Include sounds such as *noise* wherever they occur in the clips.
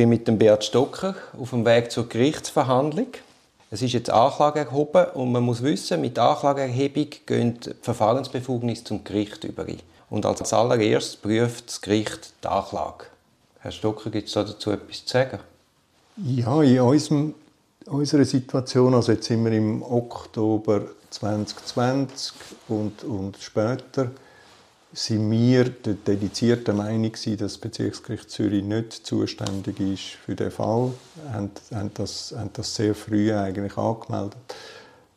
bin mit dem Beat Stocker auf dem Weg zur Gerichtsverhandlung. Es ist jetzt Anklage erhoben und man muss wissen, mit Anklageerhebung gehen die Verfahrensbefugnisse zum Gericht über. Und als allererstes prüft das Gericht die Anklage. Herr Stocker, gibt es dazu etwas zu sagen? Ja, in unserem, unserer Situation, also jetzt sind wir im Oktober 2020 und, und später, sind wir der dedizierten Meinung dass das Bezirksgericht Zürich nicht zuständig ist für den Fall. Haben, haben, das, haben das sehr früh eigentlich angemeldet,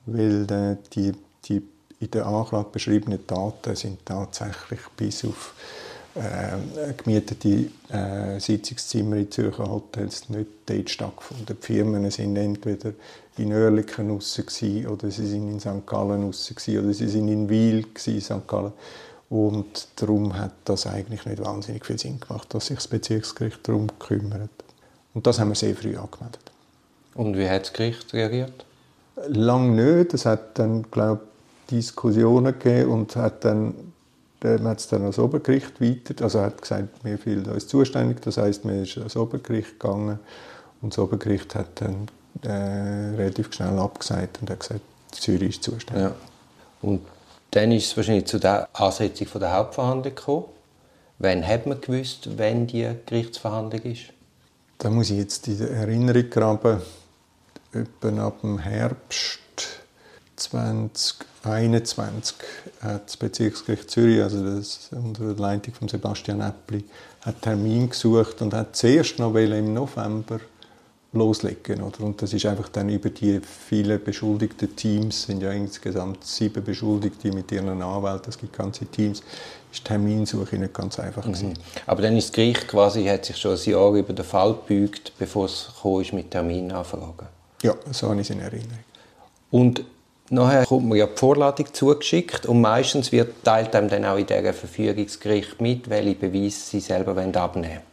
weil äh, die, die in der Anklage beschriebenen Daten sind tatsächlich bis auf äh, gemietete äh, Sitzungszimmer in Zürcher Hotels nicht dort stattgefunden. Die Firmen sind entweder in Oerlikon oder sie sind in St. Gallen oder sie sind in Wiel, St. Gallen. Und darum hat das eigentlich nicht wahnsinnig viel Sinn gemacht, dass sich das Bezirksgericht darum kümmert. Und das haben wir sehr früh angemeldet. Und wie hat das Gericht reagiert? Lang nicht. Es hat dann, glaube Diskussionen gegeben und hat dann man hat es dann ans Obergericht weiter, also er hat gesagt, wir fühlen uns zuständig, das heißt, man ist ans Obergericht gegangen und das Obergericht hat dann äh, relativ schnell abgesagt und hat gesagt, Zürich ist zuständig. Ja. Und dann ist es wahrscheinlich zu der Ansetzung der Hauptverhandlung gekommen. Wann hat man gewusst, wann die Gerichtsverhandlung ist? Da muss ich jetzt in der Erinnerung graben. Etwa ab dem Herbst 2021 hat das Bezirksgericht Zürich, also das unter der Leitung von Sebastian Äppli, einen Termin gesucht und hat zuerst noch im November loslegen. Oder? Und das ist einfach dann über die vielen beschuldigten Teams, sind ja insgesamt sieben Beschuldigte mit ihren Anwälten, es gibt ganze Teams, ist die Terminsuche nicht ganz einfach mhm. Aber dann ist das Gericht quasi, hat sich schon ein Jahr über den Fall gebeugt, bevor es ist mit Terminanfragen. Ja, so habe ich es in Erinnerung. Und nachher kommt mir ja die Vorladung zugeschickt und meistens wird teilt einem dann auch in dieser Verfügungsgericht mit, welche Beweise sie selber abnehmen wollen.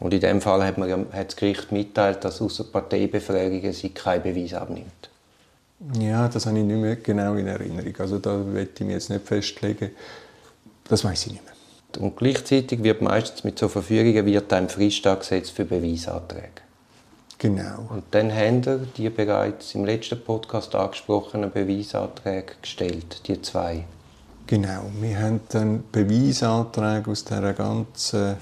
Und in dem Fall hat, man hat das Gericht mitteilt, dass außer Parteibefragungen sie keinen Beweis abnimmt. Ja, das habe ich nicht mehr genau in Erinnerung. Also da möchte ich mich jetzt nicht festlegen. Das weiß ich nicht mehr. Und gleichzeitig wird meistens mit so Verfügungen wird ein Frist angesetzt für Beweisanträge. Genau. Und dann haben wir die bereits im letzten Podcast angesprochenen Beweisanträge gestellt, die zwei. Genau. Wir haben dann Beweisanträge aus dieser ganzen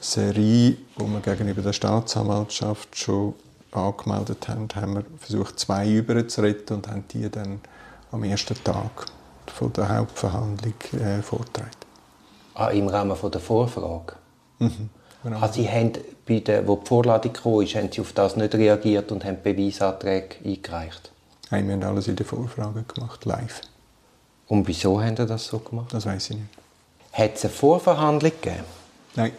Serie, die wir gegenüber der Staatsanwaltschaft schon angemeldet haben, haben wir versucht, zwei überzuretten und haben die dann am ersten Tag von der Hauptverhandlung äh, vorgetragen. Ah, im Rahmen von der Vorfrage? Mhm, genau. Also Sie haben, bei der, wo die Vorladung kam, haben Sie auf das nicht reagiert und haben Beweisanträge eingereicht? Nein, wir haben alles in der Vorfrage gemacht, live. Und wieso haben Sie das so gemacht? Das weiß ich nicht. Hat es eine Vorverhandlung gegeben? Nein.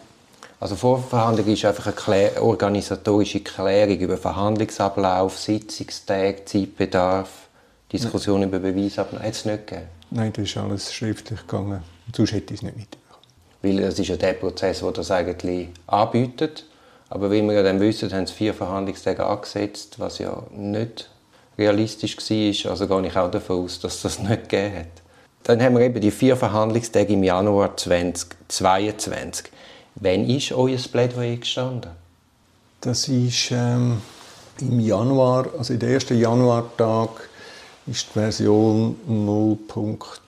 Also Vorverhandlung ist einfach eine Klär organisatorische Klärung über Verhandlungsablauf, Sitzungstage, Zeitbedarf, Diskussion Nein. über Beweisabnahme. Hat es nicht gegeben? Nein, das ist alles schriftlich gegangen. Sonst hätte ich es nicht mitbekommen. Weil das ist ja der Prozess, der das eigentlich anbietet. Aber wie wir ja dann wissen, haben sie vier Verhandlungstage angesetzt, was ja nicht realistisch war. Also gehe ich auch davon aus, dass das nicht gegeben hat. Dann haben wir eben die vier Verhandlungstage im Januar 2022. Wann ist euer Plädoyer gestanden? Das ist ähm, im Januar, also in den ersten Januartag ist die Version 0.x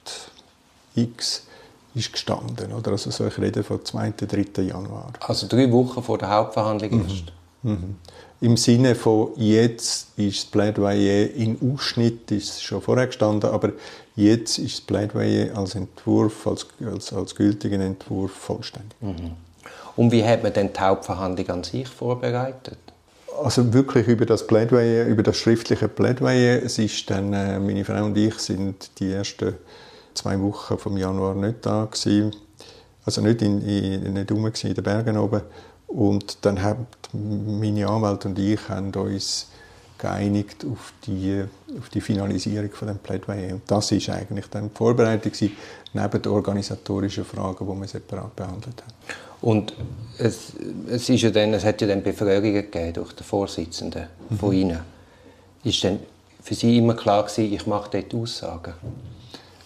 ist gestanden. Oder? Also so ich rede von 2. 3. Januar. Also drei Wochen vor der Hauptverhandlung mhm. erst? Mhm. Im Sinne von jetzt ist das Plädoyer in Ausschnitt ist schon vorher gestanden, aber jetzt ist das Plädoyer als Entwurf, als, als, als gültigen Entwurf vollständig. Mhm. Und wie hat man denn die Hauptverhandlung an sich vorbereitet? Also wirklich über das Plädoyer, über das schriftliche Plädoyer. Es ist dann, äh, meine Frau und ich sind die ersten zwei Wochen vom Januar nicht da gewesen. Also nicht in, in, nicht rum in den Bergen oben. Und dann haben meine Anwälte und ich haben uns geeinigt auf die, auf die Finalisierung von dem Plädoyer. Und das ist eigentlich dann die Vorbereitung gewesen, neben den organisatorischen Fragen, die wir separat behandelt haben. Und es, es, ist ja dann, es hat ja dann Befragungen gegeben durch den Vorsitzenden mhm. von Ihnen. Ist denn für Sie immer klar gewesen, ich mache dort Aussagen?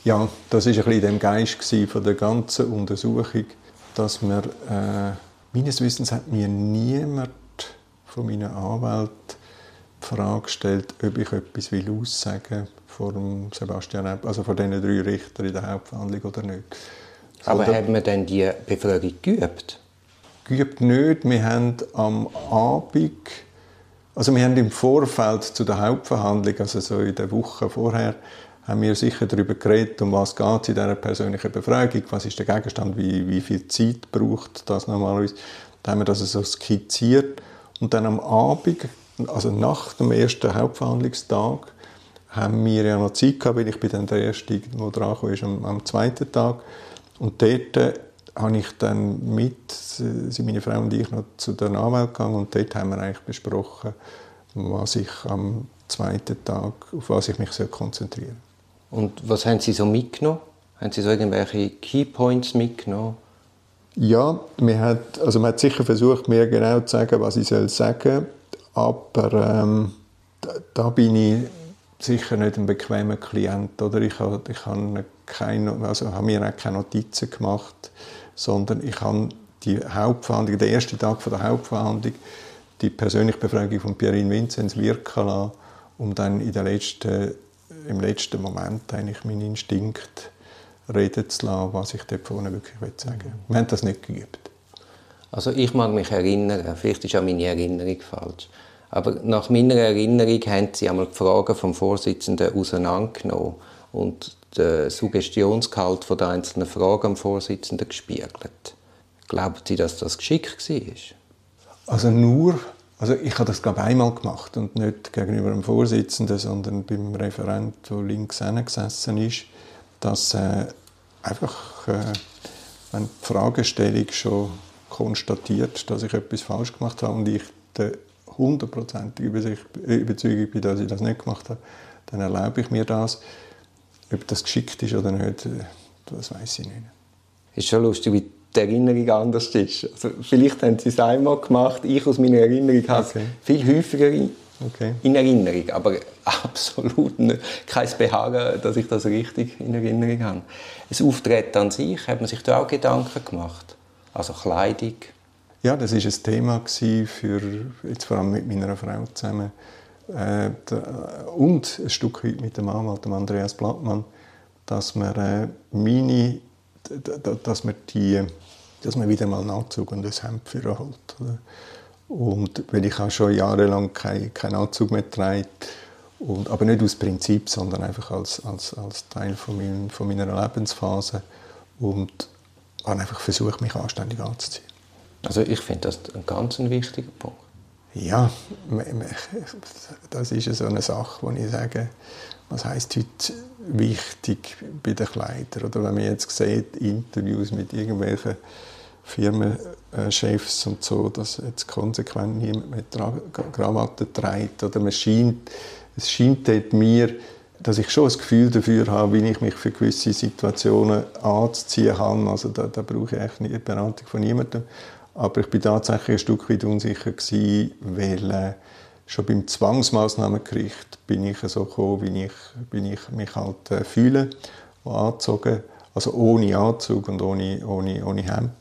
Ja, das war ein bisschen dem Geist von der ganzen Untersuchung, dass wir, äh, meines Wissens hat mir niemand von meinen Anwälten die Frage gestellt, ob ich etwas will aussagen vor dem Sebastian also vor diesen drei Richtern in der Hauptverhandlung oder nicht. So, Aber haben wir denn die Befragung geübt? Geübt nicht. Wir haben am Abend, also wir haben im Vorfeld zu der Hauptverhandlung, also so in der Woche vorher, haben wir sicher darüber geredet, um was geht es in dieser persönlichen Befragung, was ist der Gegenstand, wie, wie viel Zeit braucht das normalerweise. Dann haben wir das so skizziert und dann am Abend, also nach dem ersten Hauptverhandlungstag, haben wir ja noch Zeit gehabt, weil ich bin dann der Erste, der dran kam, am, am zweiten Tag. Und dort äh, habe ich dann mit, sind meine Frau und ich noch zu der Anwalt gegangen und dort haben wir eigentlich besprochen, was ich am zweiten Tag, auf was ich mich konzentrieren soll. Und was haben Sie so mitgenommen? Haben Sie so irgendwelche Keypoints mitgenommen? Ja, man hat, also man hat sicher versucht, mir genau zu sagen, was ich soll sagen aber ähm, da, da, bin ich sicher nicht ein bequemer Klient. Oder? Ich, habe, ich habe, keine, also habe mir auch keine Notizen gemacht, sondern ich habe die Hauptverhandlung, den ersten Tag der Hauptverhandlung, die persönliche Befragung von Pierin Vinzenz wirken lassen, um dann in der letzten im letzten Moment eigentlich meinen Instinkt reden zu lassen, was ich dort vorne wirklich sagen will. Wir haben das nicht geübt. Also ich mag mich erinnern, vielleicht ist auch meine Erinnerung falsch, aber nach meiner Erinnerung haben Sie einmal die Fragen vom Vorsitzenden auseinandergenommen und den Suggestionsgehalt der einzelnen Fragen am Vorsitzenden gespiegelt. Glauben Sie, dass das geschickt war? Also nur also ich habe das glaube einmal gemacht und nicht gegenüber dem Vorsitzenden, sondern beim Referent, der links gesessen ist, dass äh, einfach, äh, wenn die Fragestellung schon konstatiert, dass ich etwas falsch gemacht habe und ich der hundertprozentig Überzeugung bin, dass ich das nicht gemacht habe, dann erlaube ich mir das. Ob das geschickt ist oder nicht, äh, das weiß ich nicht. Ist schon lustig, wie die Erinnerung anders ist. Also vielleicht haben sie es einmal gemacht, ich aus meiner Erinnerung habe okay. es viel häufiger in, okay. in Erinnerung, aber *laughs* absolut nicht, kein Behagen, dass ich das richtig in Erinnerung habe. Das Auftreten an sich, hat man sich da auch Gedanken gemacht? Also Kleidung? Ja, das war ein Thema für, jetzt vor allem mit meiner Frau zusammen, äh, und ein Stück weit mit dem Anwalt, dem Andreas Blattmann, dass man äh, meine, dass man die dass man wieder mal einen Anzug und ein Hemd für holt. Und weil ich auch schon jahrelang keinen kein Anzug mehr trage, und, aber nicht aus Prinzip, sondern einfach als, als, als Teil von, mein, von meiner Lebensphase und habe einfach versucht, mich anständig anzuziehen. Also ich finde das ein ganz wichtiger Punkt. Ja, das ist so eine Sache, wo ich sage, was heißt heute wichtig bei den Kleidern? Oder wenn man jetzt sieht, Interviews mit irgendwelchen Firmenchefs und so, dass jetzt konsequent niemand mit Krawatte trägt. Oder man scheint, es scheint mir, dass ich schon ein Gefühl dafür habe, wie ich mich für gewisse Situationen anzuziehen habe. Also da, da brauche ich nicht die Beratung von niemandem. Aber ich bin tatsächlich ein Stück weit unsicher gewesen, weil äh, schon beim Zwangsmaßnahmengericht bin ich so gekommen, wie ich, wie ich mich halt äh, fühle, angezogen, also ohne Anzug und ohne, ohne, ohne Hemd.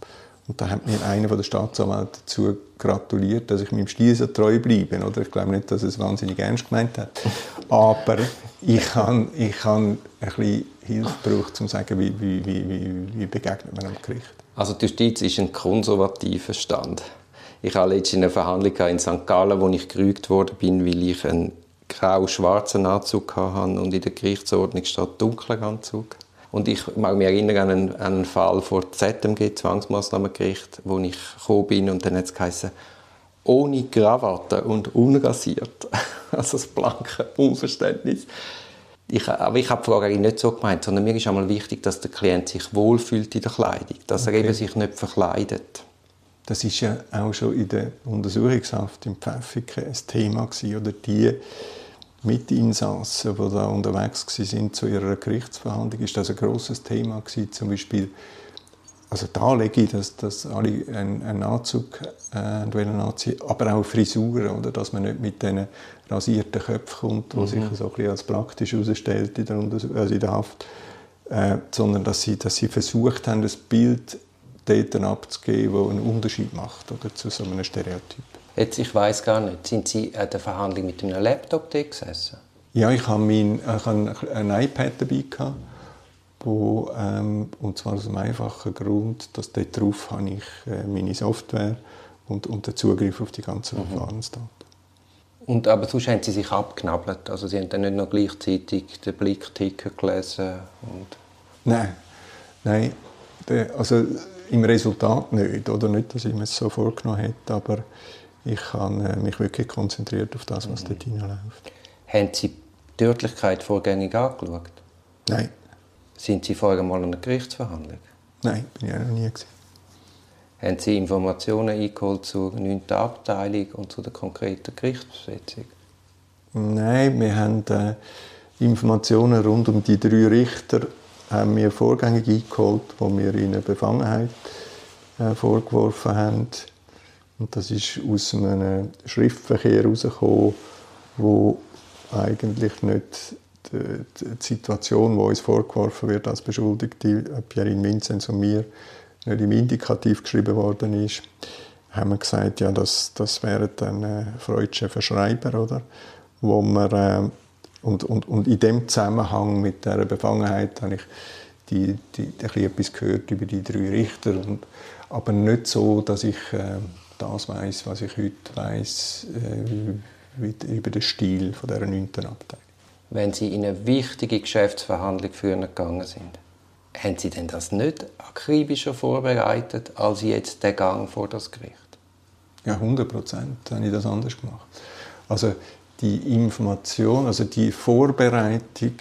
Und da hat mir einer von der Staatsanwälte dazu gratuliert, dass ich meinem Stil so treu bleibe. Oder? Ich glaube nicht, dass er es wahnsinnig ernst gemeint hat. Aber ich habe ich hab ein bisschen Hilfe gebraucht, um zu sagen, wie, wie, wie, wie begegnet man am Gericht. Also die Justiz ist ein konservativer Stand. Ich hatte letztens eine Verhandlung in St. Gallen, wo ich gerügt worden bin, weil ich einen grau-schwarzen Anzug hatte und in der Gerichtsordnung steht dunkler Anzug. Und ich mag mich erinnern an einen, an einen Fall vor ZMG, Zwangsmaßnahmengericht, wo ich gekommen bin und dann hat es geheißen, ohne Krawatte und unrasiert. *laughs* also das blanke Unverständnis. Ich, aber ich habe die Frage nicht so gemeint, sondern mir ist einmal wichtig, dass der Klient sich wohlfühlt in der Kleidung, dass okay. er eben sich nicht verkleidet. Das ist ja auch schon in der Untersuchungshaft im Pfäffiken ein Thema gewesen, oder die Mitinsassen, die da unterwegs waren zu ihrer Gerichtsverhandlung, ist das ein großes Thema gewesen. Zum Beispiel also da lege ich, dass, dass alle einen, einen Anzug äh, anziehen aber auch Frisuren, oder? dass man nicht mit diesen rasierten Köpfen kommt, was mhm. sich so ein bisschen als praktisch herausstellt in der, also in der Haft, äh, sondern dass sie, dass sie versucht haben, das Bild dort abzugeben, das einen Unterschied macht oder, zu so einem Stereotyp. Jetzt, ich weiß gar nicht, sind Sie an der Verhandlung mit einem Laptop gesessen? Ja, ich habe, mein, ich habe ein iPad dabei gehabt, wo, ähm, und zwar aus dem einfachen Grund, dass dort drauf habe ich äh, meine Software und, und den Zugriff auf die ganzen mhm. Verfahrensdaten. Und, aber sonst haben Sie sich abgenabelt? Also Sie haben dann nicht noch gleichzeitig den Blickticker gelesen? Und Nein, nein. Also im Resultat nicht. Oder nicht, dass ich mir es so vorgenommen hätte, aber ich habe äh, mich wirklich konzentriert auf das, was mhm. dort hineinläuft. Haben Sie die Tödlichkeit vorgängig angeschaut? Nein. Sind Sie vorher mal in einer Gerichtsverhandlung? Nein, bin ich auch noch nie. Gewesen. Haben Sie Informationen eingeholt zur 9. Abteilung und zu der konkreten Gerichtsbesetzung? Nein, wir haben äh, Informationen rund um die drei Richter haben wir vorgängig eingeholt, wo wir ihnen Befangenheit äh, vorgeworfen haben. Und das ist aus einem Schriftverkehr herausgekommen, wo eigentlich nicht die, die Situation, die uns vorgeworfen wird als Beschuldigte, Pierin Vinzenz und mir, nicht im Indikativ geschrieben worden ist, haben wir gesagt, ja, das, das wären dann äh, freudsche Verschreiber, oder? Wo wir, äh, und, und, und in dem Zusammenhang mit dieser Befangenheit habe ich die, die, die etwas gehört über die drei Richter, und, aber nicht so, dass ich äh, das weiß, was ich heute weiß äh, über den Stil von dieser neunten Abteilung. Wenn Sie in eine wichtige Geschäftsverhandlung führen gegangen sind, haben Sie denn das nicht akribischer vorbereitet als jetzt der Gang vor das Gericht? Ja, 100 Prozent habe ich das anders gemacht. Also die Information, also die Vorbereitung,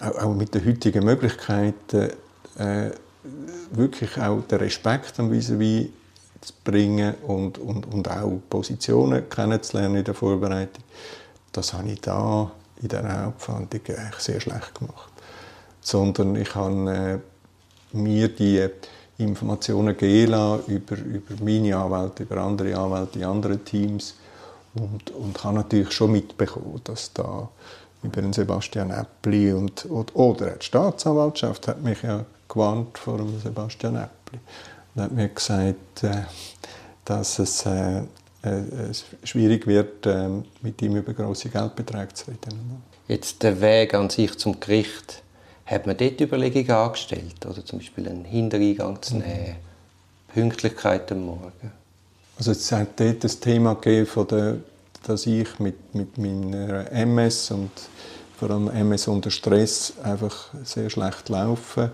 auch, mit den heutigen Möglichkeiten, äh, wirklich auch den Respekt am vis à zu bringen und, und, und auch Positionen kennenzulernen in der Vorbereitung, das habe ich da in dieser Hauptverhandlung eigentlich sehr schlecht gemacht. Sondern ich habe äh, mir die Informationen geben über, über meine Anwälte, über andere Anwälte in anderen Teams und, und habe natürlich schon mitbekommen, dass da über den Sebastian Äppli und, oder die Staatsanwaltschaft hat mich ja gewarnt vor dem Sebastian Äppli. Und hat mir gesagt, äh, dass es äh, äh, schwierig wird, äh, mit ihm über große Geldbeträge zu reden. Jetzt der Weg an sich zum Gericht hat man dort Überlegungen angestellt, oder zum Beispiel einen Hintereingang zu mhm. nehmen, mhm. Pünktlichkeit am Morgen? Also es hat dort das Thema gegeben, der, dass ich mit, mit meiner MS und vor allem MS unter Stress einfach sehr schlecht laufe.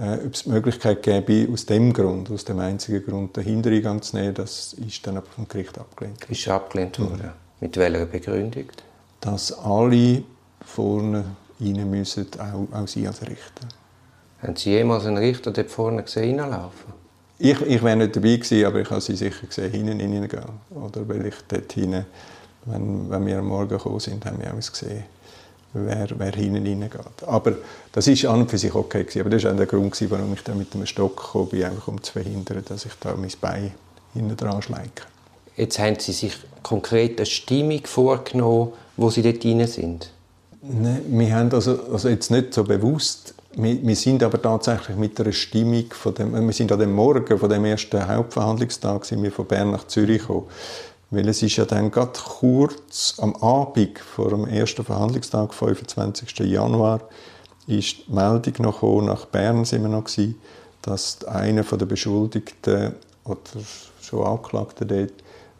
Äh, ob es die Möglichkeit gäbe, aus dem Grund, aus dem einzigen Grund, den Hintereingang zu nehmen, das ist dann aber vom Gericht abgelehnt. Ist abgelehnt worden? Mhm. Mit welcher Begründung? Dass alle vorne rein müssen, auch, auch Sie als Richter. Haben Sie jemals einen Richter dort vorne gesehen reinlaufen? Ich, ich wäre nicht dabei gewesen, aber ich habe Sie sicher gesehen, hinten reingehen. Oder weil ich dort hinten, wenn, wenn wir am Morgen gekommen sind, haben wir auch gesehen, wer, wer hinten reingeht. Aber das war an und für sich okay. Gewesen. Aber das war auch der Grund, warum ich dann mit dem Stock gekommen bin, einfach um zu verhindern, dass ich da mein Bein hinten dran schleike. Jetzt haben Sie sich konkret eine Stimmung vorgenommen, wo Sie dort rein sind? Nein, wir haben also, also jetzt nicht so bewusst, wir, wir, sind aber tatsächlich mit einer Stimmung von dem, wir sind an dem Morgen von dem ersten Hauptverhandlungstag sind wir von Bern nach Zürich gekommen. Weil es ist ja dann gerade kurz am Abend vor dem ersten Verhandlungstag, 25. Januar, ist die Meldung noch gekommen, nach Bern sind wir noch gewesen, dass einer der Beschuldigten oder schon Angeklagten dort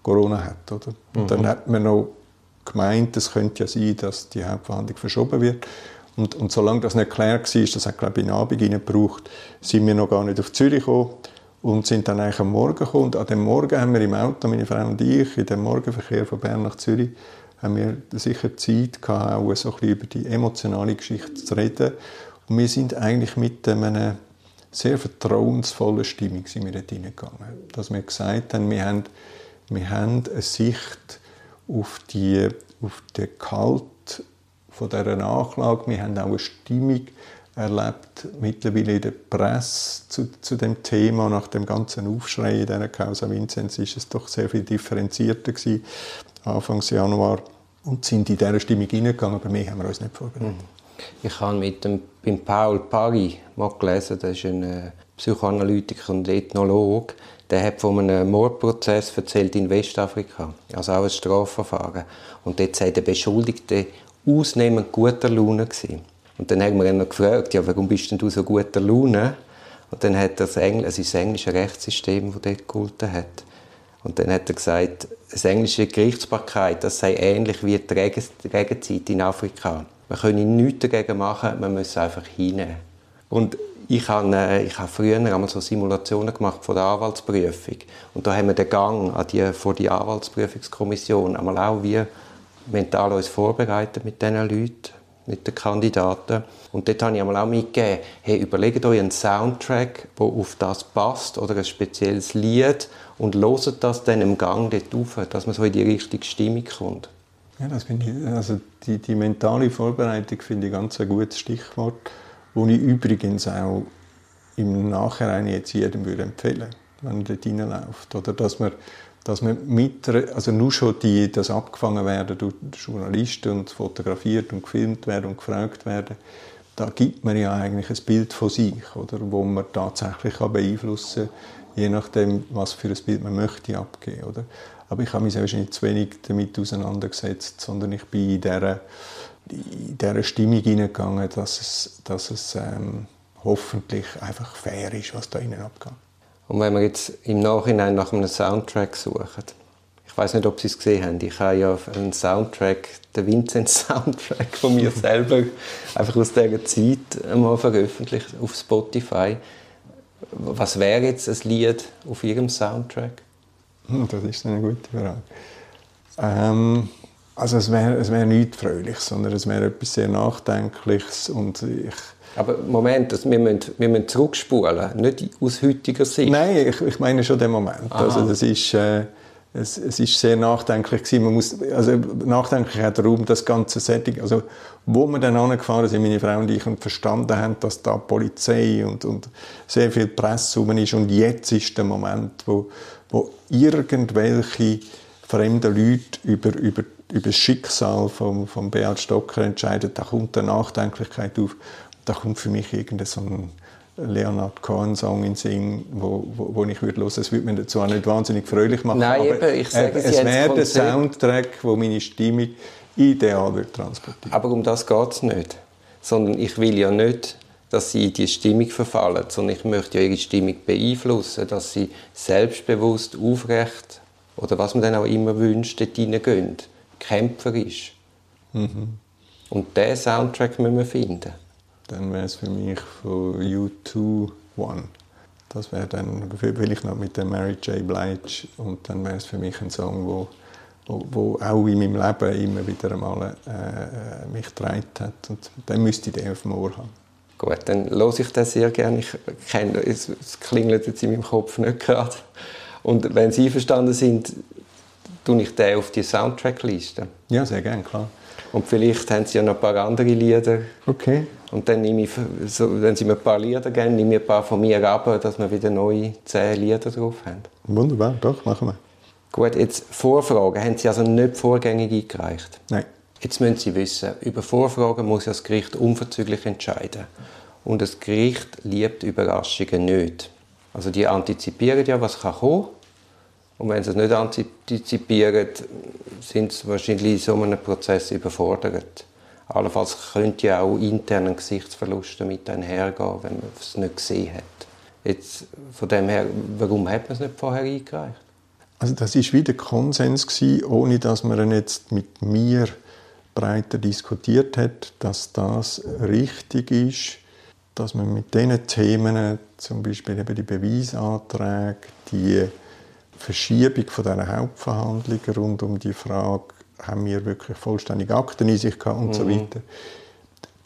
Corona hat. Oder? Und mhm. dann hat man noch gemeint, es könnte ja sein, dass die Hauptverhandlung verschoben wird. Und, und solange das nicht klar war, das hat glaube ich einen Abend gebraucht, sind wir noch gar nicht auf Zürich gekommen und sind dann eigentlich am Morgen gekommen. An dem Morgen haben wir im Auto, meine Frau und ich, in dem Morgenverkehr von Bern nach Zürich, haben wir sicher Zeit gehabt, auch so ein bisschen über die emotionale Geschichte zu reden. Und wir sind eigentlich mit einer sehr vertrauensvollen Stimmung sind wir dort hineingegangen. Dass wir gesagt haben, wir haben, wir haben eine Sicht auf, die, auf den Gehalt von dieser Nachklage. Wir haben auch eine Stimmung erlebt, mittlerweile in der Presse zu, zu dem Thema. Nach dem ganzen Aufschrei in dieser Causa Vinzenz ist es doch sehr viel differenzierter gewesen, Anfang Januar. Und sind in dieser Stimmung hineingegangen, aber mehr haben wir uns nicht vorbereitet. Mhm. Ich habe mit dem, beim Paul Pari mal gelesen, das ist ein äh, Psychoanalytiker und Ethnologe, der hat von einem Mordprozess erzählt in Westafrika, also auch ein Strafverfahren. Und dort sei der Beschuldigte ausnehmend guter Laune gewesen. Und dann haben wir ihn noch gefragt, ja, warum bist denn du so guter Laune? Und dann hat er das, Engl also das englische Rechtssystem, das dort gegolten hat. Und dann hat er gesagt, das englische Gerichtsbarkeit, das sei ähnlich wie die Regenzeit in Afrika. Man könne nichts dagegen machen, man muss einfach hinnehmen. Und ich habe, äh, ich habe früher einmal so Simulationen gemacht von der Anwaltsprüfung. Und da haben wir den Gang an die, vor die Anwaltsprüfungskommission einmal auch wie mental uns vorbereitet mit diesen Leuten, mit den Kandidaten. Und dort habe ich auch mitgegeben, hey, überlegt euch einen Soundtrack, der auf das passt oder ein spezielles Lied und loset das dann im Gang dort auf, dass man so in die richtige Stimmung kommt. Ja, das finde ich, also die, die mentale Vorbereitung finde ich ganz ein gutes Stichwort, wo ich übrigens auch im Nachhinein jetzt jedem würde empfehlen, wenn er dort reinläuft. Oder dass man, dass man mit, also nur schon die, das abgefangen werden durch Journalisten und fotografiert und gefilmt werden und gefragt werden, da gibt man ja eigentlich ein Bild von sich, oder, wo man tatsächlich beeinflussen kann, je nachdem, was für ein Bild man möchte abgeben, oder? Aber ich habe mich wahrscheinlich zu wenig damit auseinandergesetzt, sondern ich bin in dieser, in dieser Stimmung hineingegangen, dass es, dass es ähm, hoffentlich einfach fair ist, was da innen abgeht. Und wenn wir jetzt im Nachhinein nach einem Soundtrack suchen, ich weiß nicht, ob Sie es gesehen haben, ich habe ja einen Soundtrack, den Vincent-Soundtrack von mir *laughs* selber, einfach aus dieser Zeit einmal veröffentlicht auf Spotify. Was wäre jetzt ein Lied auf Ihrem Soundtrack? Hm, das ist eine gute Frage. Ähm, also es wäre es wär nichts Fröhliches, sondern es wäre etwas sehr Nachdenkliches und ich aber Moment, also wir, müssen, wir müssen zurückspulen, nicht aus heutiger Sicht. Nein, ich, ich meine schon den Moment. Also das ist, äh, es, es ist sehr nachdenklich gewesen. Man muss, also nachdenklich hat darum das ganze Setting, also wo wir dann angefahren sind, meine Frau und ich, und verstanden haben, dass da Polizei und, und sehr viel Presse rum ist und jetzt ist der Moment, wo wo irgendwelche fremden Leute über, über, über das Schicksal von, von Beat Stocker entscheiden, da kommt eine Nachdenklichkeit auf. Da kommt für mich irgendein so ein Leonard Cohen-Song in Sing, wo, wo, wo ich würde hören. Es würde mir zwar nicht wahnsinnig fröhlich machen, Nein, aber eben, ich sage, es wäre der Soundtrack, wo meine Stimmung ideal wird transportieren. Aber um das geht es nicht. Sondern ich will ja nicht dass sie in die Stimmung verfallen, sondern ich möchte ja ihre Stimmung beeinflussen, dass sie selbstbewusst, aufrecht oder was man dann auch immer wünscht, dort hineingehen. kämpferisch. Mhm. Und diesen Soundtrack müssen wir finden. Dann wäre es für mich von U2 One. Das wäre dann vielleicht noch mit der Mary J. Blige und dann wäre es für mich ein Song, wo, wo, wo auch in meinem Leben immer wieder einmal äh, äh mich getragen hat und dann müsste ich den auf dem Ohr haben. Gut, dann höre ich das sehr gerne. Ich kenne, es, es klingelt jetzt in meinem Kopf nicht gerade. Und wenn Sie einverstanden sind, tue ich den auf die Soundtrackliste. Ja, sehr gerne, klar. Und vielleicht haben Sie ja noch ein paar andere Lieder. Okay. Und dann nehme ich, so, wenn Sie mir ein paar Lieder geben, nehme ich ein paar von mir ab, dass wir wieder neue zehn Lieder drauf haben. Wunderbar, doch, machen wir. Gut, jetzt Vorfragen. Haben Sie also nicht vorgängig eingereicht? Nein. Jetzt müssen Sie wissen, über Vorfragen muss das Gericht unverzüglich entscheiden. Und das Gericht liebt Überraschungen nicht. Also die antizipieren ja, was kann kommen. Und wenn sie es nicht antizipieren, sind sie wahrscheinlich in so einem Prozess überfordert. Allenfalls könnte ja auch internen Gesichtsverlust damit einhergehen, wenn man es nicht gesehen hat. Jetzt, von dem her, warum hat man es nicht vorher eingereicht? Also das war wieder Konsens gewesen, ohne dass man jetzt mit mir breiter diskutiert hat, dass das richtig ist, dass man mit diesen Themen, zum Beispiel eben die Beweisanträge, die Verschiebung von dieser Hauptverhandlung rund um die Frage, haben wir wirklich vollständig Akteneinsicht gehabt und mhm. so weiter,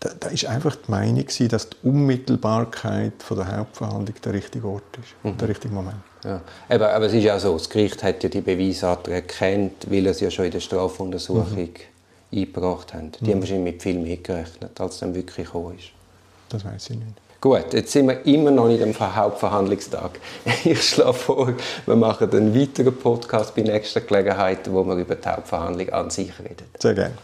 da, da ist einfach die Meinung dass die Unmittelbarkeit von der Hauptverhandlung der richtige Ort ist, mhm. der richtige Moment. Ja. Aber, aber es ist ja so, das Gericht hat ja die Beweisanträge erkannt, weil es ja schon in der Strafuntersuchung mhm eingebracht haben. Die mhm. haben wahrscheinlich mit viel mehr gerechnet, als dann wirklich gekommen ist. Das weiß ich nicht. Gut, jetzt sind wir immer noch nicht am Hauptverhandlungstag. *laughs* Ich schlage vor, wir machen einen weiteren Podcast bei nächster Gelegenheit, wo wir über die Hauptverhandlung an sich reden. Sehr gerne.